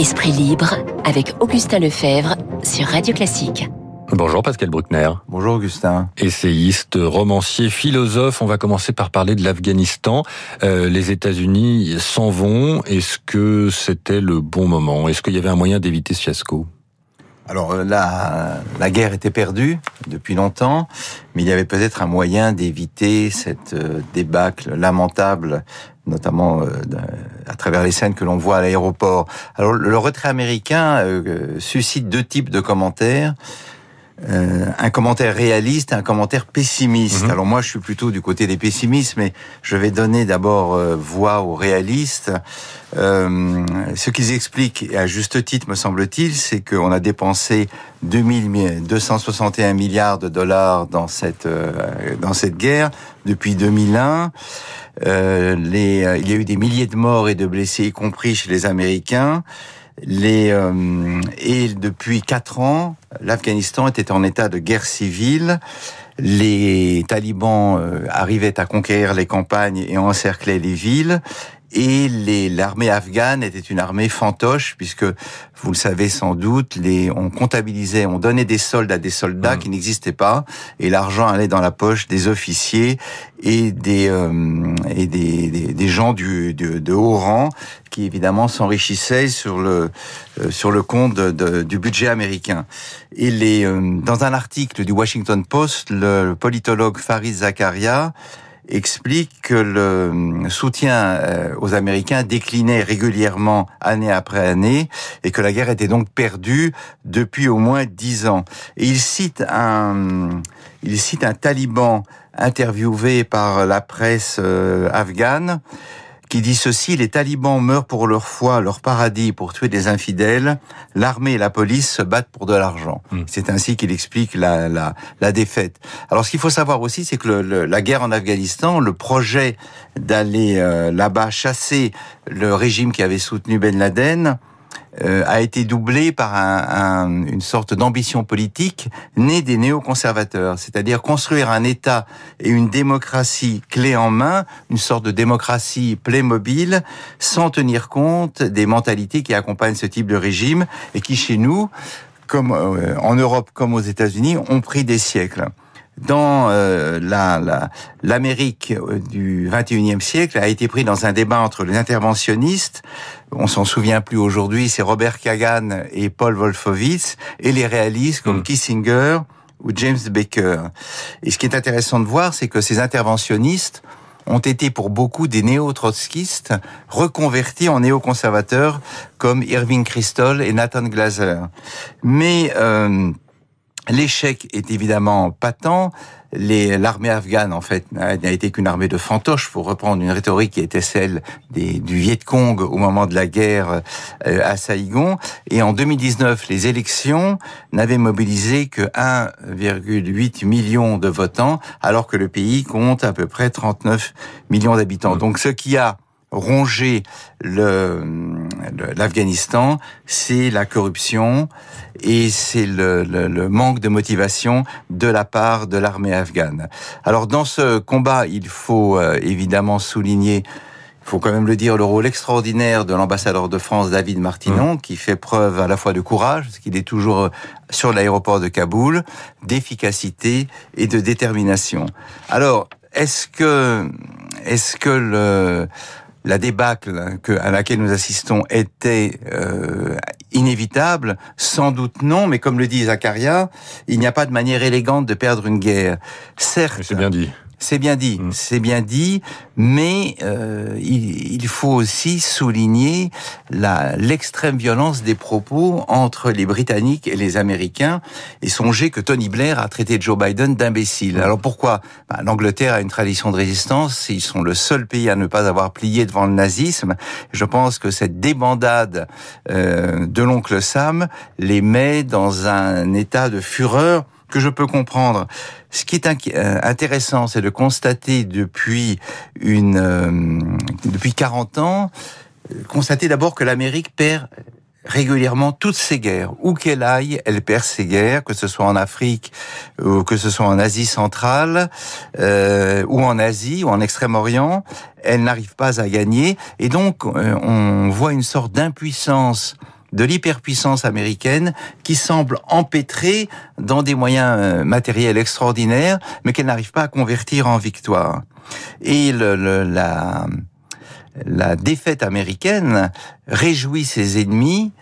Esprit libre avec Augustin Lefebvre sur Radio Classique. Bonjour Pascal Bruckner. Bonjour Augustin. Essayiste, romancier, philosophe. On va commencer par parler de l'Afghanistan. Euh, les États-Unis s'en vont. Est-ce que c'était le bon moment? Est-ce qu'il y avait un moyen d'éviter ce fiasco? Alors euh, la, la guerre était perdue depuis longtemps, mais il y avait peut-être un moyen d'éviter cette euh, débâcle lamentable, notamment euh, à travers les scènes que l'on voit à l'aéroport. Alors le retrait américain suscite deux types de commentaires. Euh, un commentaire réaliste, un commentaire pessimiste. Mhm. Alors moi, je suis plutôt du côté des pessimistes, mais je vais donner d'abord euh, voix aux réalistes. Euh, ce qu'ils expliquent, et à juste titre, me semble-t-il, c'est qu'on a dépensé 2261 milliards de dollars dans cette dans cette guerre depuis 2001. les, il y a eu des milliers de morts et de blessés, y compris chez les Américains. Euh, et depuis quatre ans, l'Afghanistan était en état de guerre civile. Les talibans euh, arrivaient à conquérir les campagnes et encerclaient les villes. Et l'armée afghane était une armée fantoche, puisque vous le savez sans doute, les, on comptabilisait, on donnait des soldes à des soldats mmh. qui n'existaient pas, et l'argent allait dans la poche des officiers et des euh, et des, des, des, gens du, de haut rang qui évidemment s'enrichissaient sur le euh, sur le compte de, du budget américain. Et les, euh, dans un article du Washington Post, le politologue Farid Zakaria explique que le soutien euh, aux Américains déclinait régulièrement année après année et que la guerre était donc perdue depuis au moins dix ans. Il cite un, il cite un taliban interviewé par la presse euh, afghane qui dit ceci, les talibans meurent pour leur foi, leur paradis, pour tuer des infidèles, l'armée et la police se battent pour de l'argent. Hmm. C'est ainsi qu'il explique la, la, la, défaite. Alors ce qu'il faut savoir aussi, c'est que le, la guerre en Afghanistan, le projet d'aller euh, là-bas chasser le régime qui avait soutenu Ben Laden, euh, a été doublé par un, une sorte d'ambition politique née des néoconservateurs, c'est-à-dire construire un État et une démocratie clé en main, une sorte de démocratie Playmobil, sans tenir compte des mentalités qui accompagnent ce type de régime et qui chez nous, comme euh, en Europe comme aux États-Unis, ont pris des siècles dans euh, la l'Amérique euh, du 21e siècle a été pris dans un débat entre les interventionnistes, on s'en souvient plus aujourd'hui, c'est Robert Kagan et Paul Wolfowitz, et les réalistes comme hmm. Kissinger ou James Baker. Et ce qui est intéressant de voir, c'est que ces interventionnistes ont été pour beaucoup des néo-trotskistes reconvertis en néo-conservateurs comme Irving Kristol et Nathan Glaser. Mais euh, L'échec est évidemment patent. L'armée afghane, en fait, n'a été qu'une armée de fantoches, pour reprendre une rhétorique qui était celle des, du Viet Cong au moment de la guerre euh, à Saïgon. Et en 2019, les élections n'avaient mobilisé que 1,8 million de votants, alors que le pays compte à peu près 39 millions d'habitants. Donc, ce qui a ronger l'Afghanistan, c'est la corruption et c'est le, le, manque de motivation de la part de l'armée afghane. Alors dans ce combat, il faut euh, évidemment souligner il faut quand même le dire, le rôle extraordinaire de l'ambassadeur de France, David Martinon, mmh. qui fait preuve à la fois de courage, parce qu'il est toujours euh, sur l'aéroport de Kaboul, d'efficacité et de détermination. Alors, est-ce que, est-ce que le, la débâcle que, à laquelle nous assistons était euh, inévitable Sans doute non, mais comme le dit Zacharia, il n'y a pas de manière élégante de perdre une guerre. Certes, bien dit. C'est bien dit, mm. c'est bien dit, mais euh, il, il, faut aussi souligner l'extrême violence des propos entre les Britanniques et les Américains, et songer que Tony Blair a traité Joe Biden d'imbécile. Mm. Alors pourquoi? Bah, L'Angleterre a une tradition de résistance, ils sont le seul pays à ne pas avoir plié devant le nazisme. Je pense que cette débandade euh, de l'oncle Sam les met dans un état de fureur que je peux comprendre. Ce qui est euh, intéressant, c'est de constater depuis une euh, depuis 40 ans, euh, constater d'abord que l'Amérique perd régulièrement toutes ses guerres. Où qu'elle aille, elle perd ses guerres, que ce soit en Afrique ou que ce soit en Asie centrale euh, ou en Asie ou en Extrême-Orient. Elle n'arrive pas à gagner et donc on voit une sorte d'impuissance de l'hyperpuissance américaine qui semble empêtrée dans des moyens euh, matériels extraordinaires, mais qu'elle n'arrive pas à convertir en victoire. Et le, la, la défaite américaine réjouit ses ennemis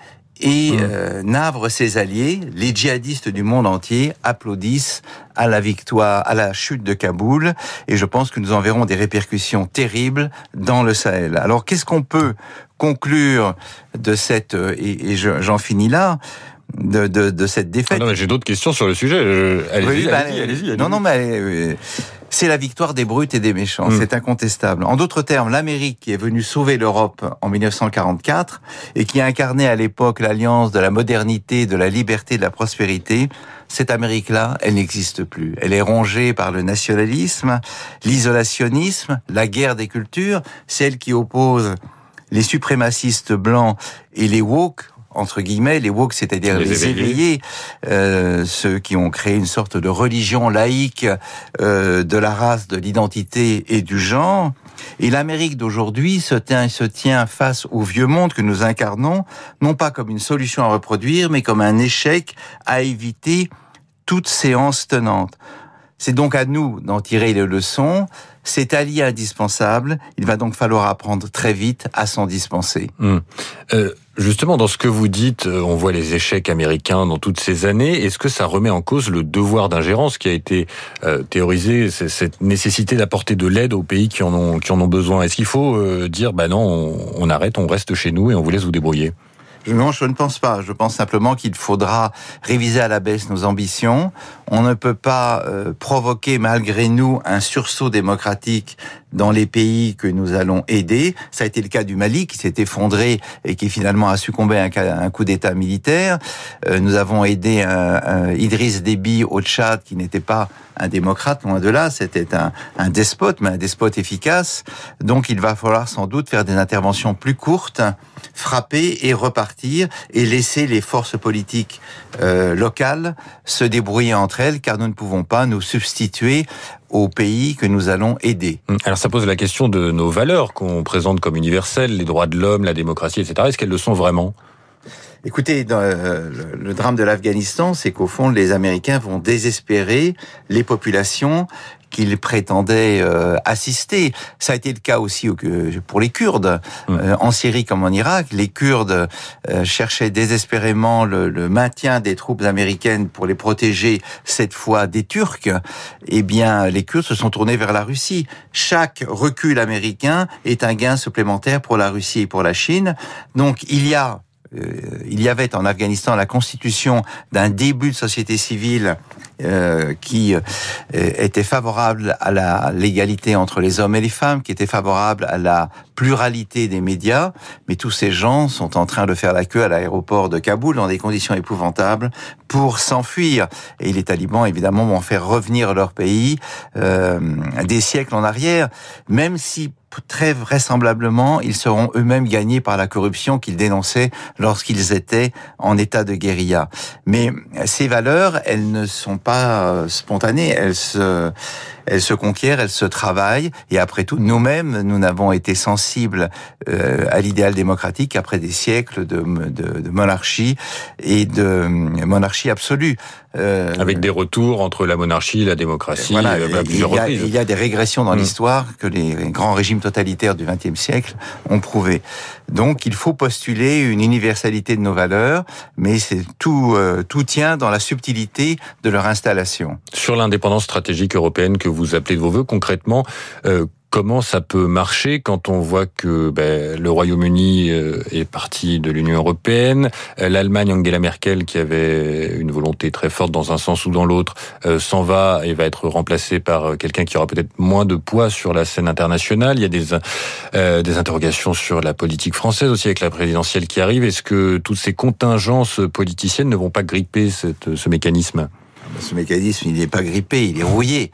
et mmh. euh, navre ses alliés, les djihadistes du monde entier applaudissent à la victoire, à la chute de Kaboul, et je pense que nous en verrons des répercussions terribles dans le Sahel. Alors qu'est-ce qu'on peut conclure de cette, euh, et, et j'en finis là, de, de, de, cette défaite? Ah non, mais j'ai d'autres questions sur le sujet. Allez-y, bah, allez-y, allez-y. non, non, mais euh, c'est la victoire des brutes et des méchants, mm. c'est incontestable. En d'autres termes, l'Amérique qui est venue sauver l'Europe en 1944 et qui a incarné à l'époque l'alliance de la modernité, de la liberté, de la prospérité, cette Amérique-là, elle n'existe plus. Elle est rongée par le nationalisme, l'isolationnisme, la guerre des cultures, celle qui oppose les suprémacistes blancs et les woke entre guillemets, les woke, c'est-à-dire les, éveillés, euh, ceux qui ont créé une sorte de religion laïque euh, de la race, de l'identité et du genre. Et l'Amérique d'aujourd'hui se tient, se tient face au vieux monde que nous incarnons, non pas comme une solution à reproduire, mais comme un échec à éviter toute séance tenante. C'est donc à nous d'en tirer les leçons. C'est allié indispensable. Il va donc falloir apprendre très vite à s'en dispenser. Hum. Euh, justement, dans ce que vous dites, euh, on voit les échecs américains dans toutes ces années. Est-ce que ça remet en cause le devoir d'ingérence qui a été euh, théorisé, cette nécessité d'apporter de l'aide aux pays qui en ont, besoin? Est-ce qu'il faut dire, bah non, on, on arrête, on reste chez nous et on vous laisse vous débrouiller? Non, je ne pense pas. Je pense simplement qu'il faudra réviser à la baisse nos ambitions. On ne peut pas euh, provoquer malgré nous un sursaut démocratique dans les pays que nous allons aider. Ça a été le cas du Mali qui s'est effondré et qui finalement a succombé à un coup d'État militaire. Euh, nous avons aidé un, Idriss Déby au Tchad qui n'était pas un démocrate, loin de là, c'était un, un despote, mais un despote efficace. Donc il va falloir sans doute faire des interventions plus courtes, frapper et repartir et laisser les forces politiques euh, locales se débrouiller entre elles, car nous ne pouvons pas nous substituer aux pays que nous allons aider. Hum, alors ça pose la question de nos valeurs qu'on présente comme universelles, les droits de l'homme, la démocratie, etc. Est-ce qu'elles le sont vraiment? Écoutez, dans euh, le, drame de l'Afghanistan, c'est qu'au fond, les Américains vont désespérer les populations qu'ils prétendaient euh, assister. Ça a été le cas aussi pour les Kurdes. Euh, en Syrie comme en Irak, les Kurdes cherchaient désespérément le, le, maintien des troupes américaines pour les protéger, cette fois des Turcs. Eh bien, les Kurdes se sont tournés vers la Russie. Chaque recul américain est un gain supplémentaire pour la Russie et pour la Chine. Donc, il y a euh, il y avait en Afghanistan la constitution d'un début de société civile euh, qui euh, était favorable à la l'égalité entre les hommes et les femmes, qui était favorable à la pluralité des médias, mais tous ces gens sont en train de faire la queue à l'aéroport de Kaboul dans des conditions épouvantables pour s'enfuir. Et les talibans, évidemment, vont faire revenir leur pays euh, des siècles en arrière, même si très vraisemblablement, ils seront eux-mêmes gagnés par la corruption qu'ils dénonçaient lorsqu'ils étaient en état de guérilla. Mais ces valeurs, elles ne sont pas euh, spontanées, elles se elle se conquiert, elle se travaille, et après tout, nous-mêmes, nous n'avons été sensibles euh, à l'idéal démocratique qu'après des siècles de, de, de, monarchie et de monarchie absolue. Euh, Avec des retours entre la monarchie et la démocratie voilà, euh, il, y a, il, y a, des régressions dans mm. l'histoire que les grands régimes totalitaires du XXe siècle ont prouvé. Donc il faut postuler une universalité de nos valeurs, mais c'est tout, euh, tout tient dans la subtilité de leur installation. Sur l'indépendance stratégique européenne que vous vous appelez de vos voeux concrètement. Euh, comment ça peut marcher quand on voit que ben, le Royaume-Uni euh, est parti de l'Union européenne, euh, l'Allemagne, Angela Merkel, qui avait une volonté très forte dans un sens ou dans l'autre, s'en va et va être remplacé par quelqu'un qui aura peut-être moins de poids sur la scène internationale. Il y a des, des interrogations sur la politique française aussi avec la présidentielle qui arrive. Est-ce que toutes ces contingences politiciennes ne vont pas gripper ce mécanisme? Ce mécanisme, il n'est pas grippé, il est rouillé.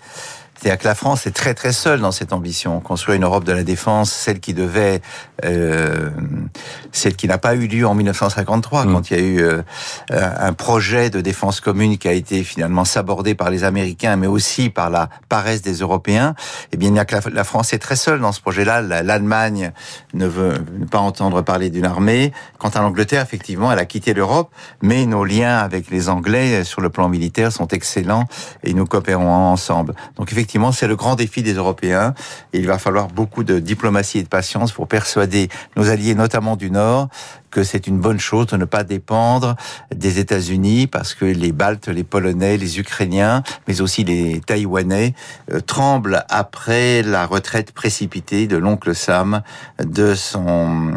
C'est-à-dire que la France est très très seule dans cette ambition, construire une Europe de la défense, celle qui devait, euh, celle qui n'a pas eu lieu en 1953, mm. quand il y a eu euh, un projet de défense commune qui a été finalement sabordé par les Américains, mais aussi par la paresse des Européens. Eh bien, il n'y a que la, France est très seule dans ce projet-là. L'Allemagne ne veut pas entendre parler d'une armée. Quant à l'Angleterre, effectivement, elle a quitté l'Europe, mais nos liens avec les Anglais sur le plan militaire sont excellents et nous coopérons ensemble. Donc effectivement, c'est le grand défi des Européens. Et il va falloir beaucoup de diplomatie et de patience pour persuader nos alliés, notamment du Nord, que c'est une bonne chose de ne pas dépendre des États-Unis parce que les Baltes, les Polonais, les Ukrainiens, mais aussi les Taïwanais euh, tremblent après la retraite précipitée de l'oncle Sam de son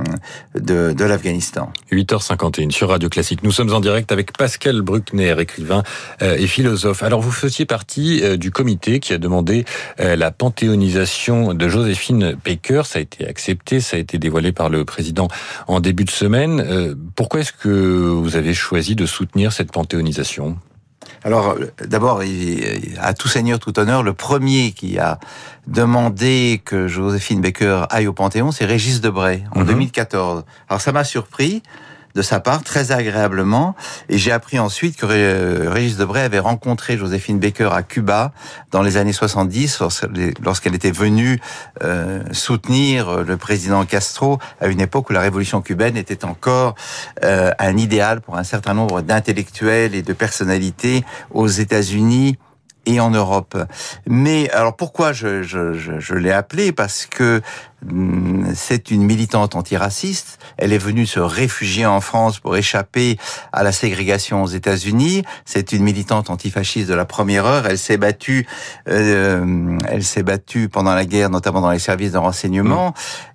de, de l'Afghanistan. 8h51 sur Radio Classique. Nous sommes en direct avec Pascal Bruckner, écrivain euh, et philosophe. Alors vous faisiez partie euh, du comité qui a demandé la panthéonisation de Joséphine Baker. Ça a été accepté, ça a été dévoilé par le président en début de semaine. Euh, pourquoi est-ce que vous avez choisi de soutenir cette panthéonisation? Alors, d'abord, à tout seigneur, tout honneur, le premier qui a demandé que Joséphine Baker aille au Panthéon, c'est Régis Debray, en 2014. Mhm. Alors, ça m'a surpris, de sa part, très agréablement. Et j'ai appris ensuite que Régis Debray avait rencontré Joséphine Baker à Cuba dans les années 70, lorsqu'elle était venue euh, soutenir le président Castro à une époque où la révolution cubaine était encore euh, un idéal pour un certain nombre d'intellectuels et de personnalités aux États-Unis et en Europe. Mais alors pourquoi je, je, je, je l'ai appelée Parce que c'est une militante antiraciste. Elle est venue se réfugier en France pour échapper à la ségrégation aux États-Unis. C'est une militante antifasciste de la première heure. Elle s'est battue, euh, elle s'est battue pendant la guerre, notamment dans les services de renseignement.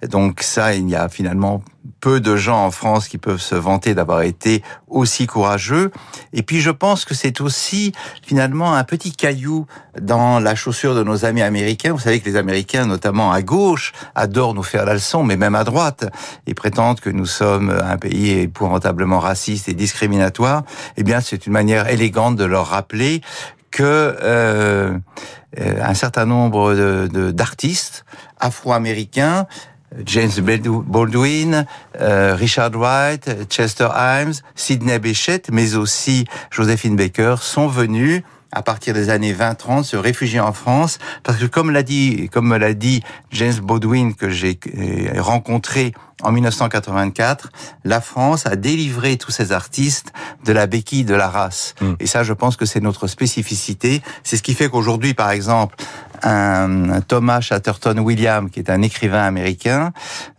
Donc ça, il y a finalement peu de gens en France qui peuvent se vanter d'avoir été aussi courageux. Et puis je pense que c'est aussi finalement un petit caillou dans la chaussure de nos amis américains. Vous savez que les Américains, notamment à gauche, adorent nous faire la leçon, mais même à droite, ils prétendent que nous sommes un pays épouvantablement raciste et discriminatoire. Eh bien, c'est une manière élégante de leur rappeler que euh, euh un certain nombre d'artistes afro-américains James Baldwin, euh, Richard Wright, Chester Himes, Sidney Bechet, mais aussi Josephine Baker sont venus à partir des années 20-30 se réfugier en France parce que comme l'a dit comme me l'a dit James Baldwin que j'ai euh, rencontré en 1984, la France a délivré tous ces artistes de la béquille de la race. Hmm. Et ça, je pense que c'est notre spécificité. C'est ce qui fait qu'aujourd'hui, par exemple, un Thomas Chatterton William, qui est un écrivain américain,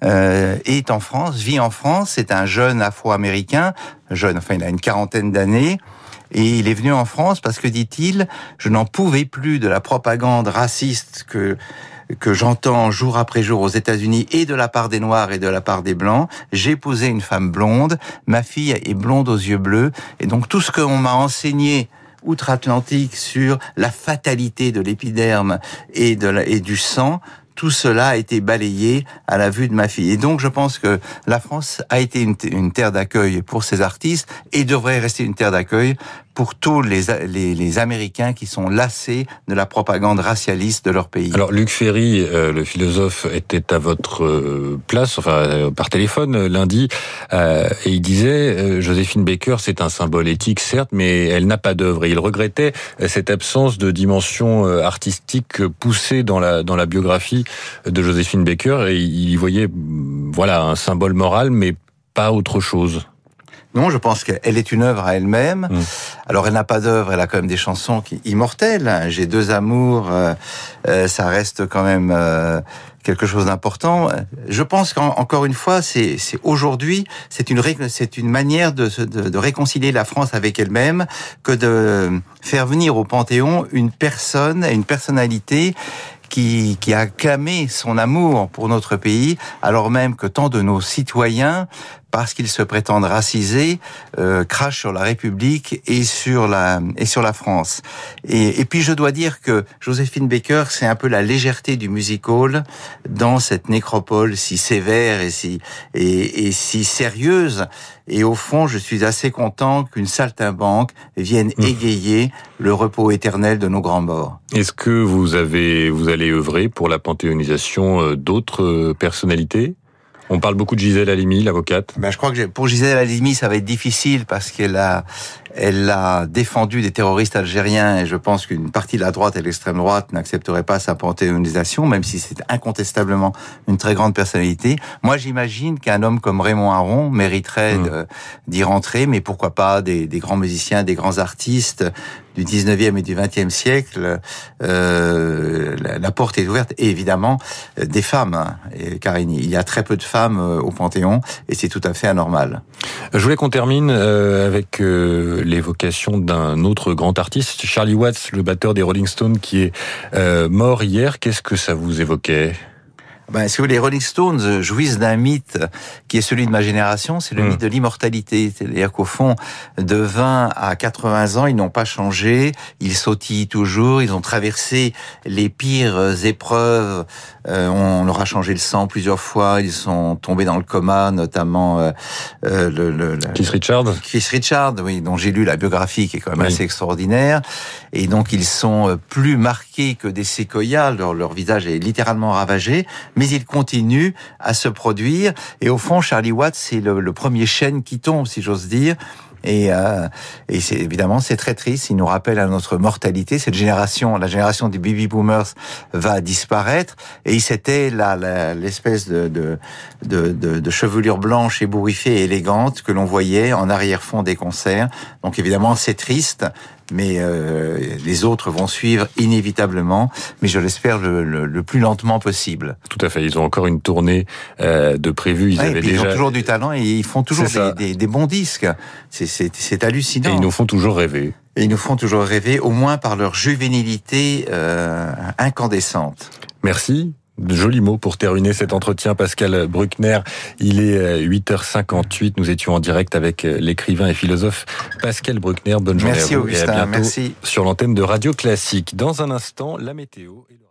euh, est en France, vit en France. C'est un jeune Afro-américain, jeune, enfin, il a une quarantaine d'années. Et il est venu en France parce que, dit-il, je n'en pouvais plus de la propagande raciste que que j'entends jour après jour aux États-Unis et de la part des Noirs et de la part des Blancs. J'ai épousé une femme blonde, ma fille est blonde aux yeux bleus, et donc tout ce qu'on m'a enseigné outre-Atlantique sur la fatalité de l'épiderme et, et du sang, tout cela a été balayé à la vue de ma fille. Et donc, je pense que la France a été une, une terre d'accueil pour ces artistes et devrait rester une terre d'accueil pour tous les, les, les, Américains qui sont lassés de la propagande racialiste de leur pays. Alors Luc Ferry, euh, le philosophe, était à votre euh, place, enfin euh, par téléphone lundi, et il disait Joséphine Baker, c'est un symbole éthique certes, mais elle n'a pas d'œuvre. Et il regrettait cette absence de dimension artistique poussée dans la dans la biographie de Joséphine Baker, et il voyait voilà un symbole moral, mais pas autre chose. Non, je pense qu'elle est une œuvre à elle-même. Mm. Alors, elle n'a pas d'œuvre, elle a quand même des chansons qui, immortelles. J'ai deux amours, euh, euh, ça reste quand même euh, quelque chose d'important. Je pense qu'encore une fois, c'est aujourd'hui, c'est une c'est une manière de, de, de, réconcilier la France avec elle-même que de faire venir au Panthéon une personne, une personnalité qui, qui a clamé son amour pour notre pays, alors même que tant de nos citoyens parce qu'ils se prétendent racisés, euh, crachent sur la République et sur la et sur la France. Et, et puis je dois dire que Joséphine Baker, c'est un peu la légèreté du music hall dans cette nécropole si sévère et si et, et si sérieuse. Et au fond, je suis assez content qu'une saltimbanque vienne Mmh. égayer le repos éternel de nos grands morts. Est-ce que vous avez, vous allez œuvrer pour la panthéonisation euh, d'autres euh, personnalités? On parle beaucoup de Gisèle Halimi, l'avocate. Ben, je crois que pour Gisèle Halimi, ça va être difficile parce qu'elle a, elle a défendu des terroristes algériens et je pense qu'une partie de la droite et de l'extrême droite n'accepterait pas sa panthéonisation, même si c'est incontestablement une très grande personnalité. Moi, j'imagine qu'un homme comme Raymond Aron mériterait Mm. de- d'y rentrer, mais pourquoi pas des, des grands musiciens, des grands artistes du 19e et du 20e siècle. Euh, la, porte est ouverte et évidemment euh, des femmes, hein, et- car il y a très peu de femmes euh, au Panthéon et c'est tout à fait anormal. Je voulais qu'on termine euh, avec l'évocation d'un autre grand artiste, Charlie Watts, le batteur des Rolling Stones, qui est mort hier. Qu'est-ce que ça vous évoquait? Ben, si vous voulez, les Rolling Stones jouissent d'un mythe qui est celui de ma génération, c'est le Mm. mythe de l'immortalité. C'est-à-dire qu'au fond, de 20 à 80 ans, ils n'ont pas changé, ils sautillent toujours, ils ont traversé les pires épreuves, Euh, on leur a changé le sang plusieurs fois, ils sont tombés dans le coma, notamment euh, euh, le, le, le- Keith Richards Chris Richard, oui, dont j'ai lu la biographie, qui est quand même Oui. assez extraordinaire. Et donc, ils sont euh, plus marqués que des séquoias. Leur, leur visage est littéralement ravagé, mais ils continuent à se produire. Et au fond, Charlie Watts, c'est le, premier chêne qui tombe, si j'ose dire. Et, euh, et c'est évidemment c'est très triste. Il nous rappelle à notre mortalité. Cette génération, la génération des baby boomers, va disparaître. Et c'était la- l'espèce de, de, de, de, de chevelure blanche ébouriffée et élégante que l'on voyait en arrière-fond des concerts. Donc évidemment c'est triste. Mais euh, les autres vont suivre inévitablement, mais je l'espère le, le, le plus lentement possible. Tout à fait. Ils ont encore une tournée euh, de prévue. Ils Ouais, avaient déjà Ils ont toujours du talent et ils font toujours des, des, des bons disques. C'est hallucinant. et ils nous font toujours rêver. Et ils nous font toujours rêver, au moins par leur juvénilité euh, incandescente. Merci. De jolis mots pour terminer cet entretien, Pascal Bruckner. Il est euh, 8h58. Nous étions en direct avec euh, l'écrivain et philosophe Pascal Bruckner. Bonne journée Merci à vous et à Augustin, bientôt merci. sur l'antenne de Radio Classique. Dans un instant, la météo et le